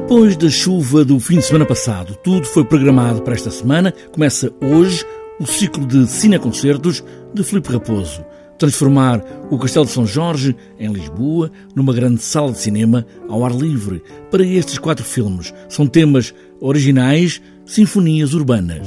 Depois da chuva do fim de semana passado, tudo foi programado para esta semana. Começa hoje o ciclo de cineconcertos de Filipe Raposo. Transformar o Castelo de São Jorge, em Lisboa, numa grande sala de cinema ao ar livre. Para estes quatro filmes, são temas originais, sinfonias urbanas.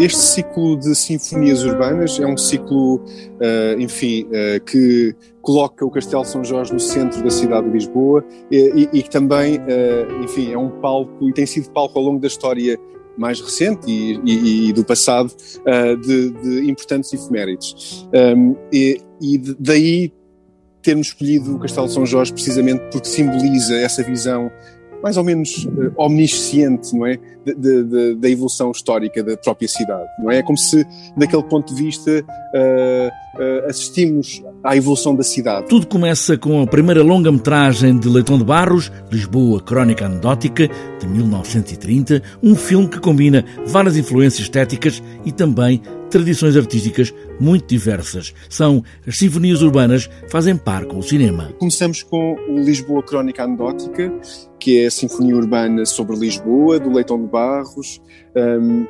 Este ciclo de sinfonias urbanas é um ciclo, uh, enfim, uh, que coloca o Castelo São Jorge no centro da cidade de Lisboa e, que também, uh, enfim, é um palco e tem sido palco ao longo da história mais recente e, e, e do passado de, de, importantes efemérides. Um, e, e daí termos escolhido o Castelo São Jorge precisamente porque simboliza essa visão mais ou menos uh, omnisciente, não é? Da evolução histórica da própria cidade, não é? É como se, daquele ponto de vista, uh, assistimos à evolução da cidade. Tudo começa com a primeira longa-metragem de Leitão de Barros, Lisboa Crónica Anedótica, de 1930, um filme que combina várias influências estéticas e também tradições artísticas muito diversas. São as sinfonias urbanas fazem par com o cinema. Começamos com o Lisboa Crónica Anedótica, que é a sinfonia urbana sobre Lisboa, do Leitão de Barros. Um,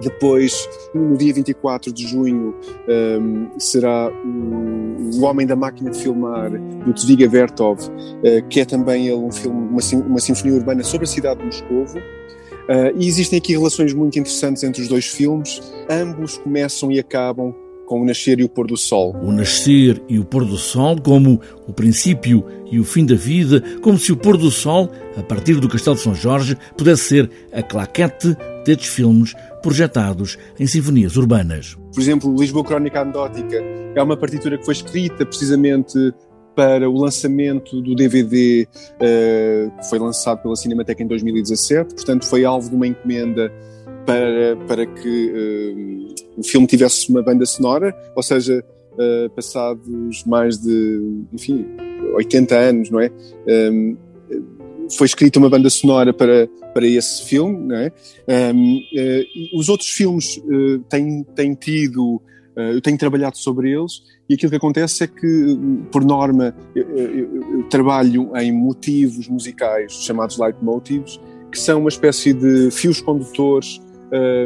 depois, no dia 24 de junho, um, será o, o, Homem da Máquina de Filmar, do Tviga Vertov, uh, que é também ele um filme, uma, uma sinfonia urbana sobre a cidade de Moscovo. Uh, e existem aqui relações muito interessantes entre os dois filmes. Ambos começam e acabam com o nascer e o pôr do sol. O nascer e o pôr do sol como o princípio e o fim da vida, como se o pôr do sol, a partir do Castelo de São Jorge, pudesse ser a claquete destes filmes projetados em sinfonias urbanas. Por exemplo, Lisboa Crónica Anedótica é uma partitura que foi escrita precisamente para o lançamento do DVD uh, que foi lançado pela Cinemateca em 2017, portanto foi alvo de uma encomenda para, para que uh, o filme tivesse uma banda sonora, ou seja, uh, passados mais de, enfim, 80 anos, não é? Um, foi escrita uma banda sonora para, para esse filme, não é? Um, os outros filmes têm, têm tido eu tenho trabalhado sobre eles e aquilo que acontece é que, por norma, eu, eu, eu trabalho em motivos musicais chamados leitmotivs, que são uma espécie de fios condutores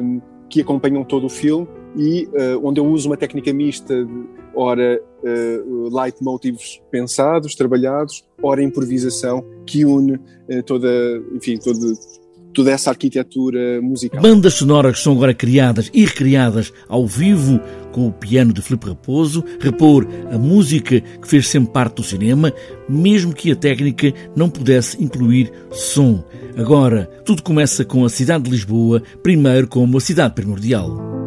um, que acompanham todo o filme e uh, onde eu uso uma técnica mista de, ora, uh, leitmotivs pensados, trabalhados, ora, improvisação, que une uh, toda, enfim, todo, toda essa arquitetura musical. Bandas sonoras são agora criadas e recriadas ao vivo com o piano de Filipe Raposo, repor a música que fez sempre parte do cinema, mesmo que a técnica não pudesse incluir som. Agora, tudo começa com a cidade de Lisboa, primeiro como a cidade primordial.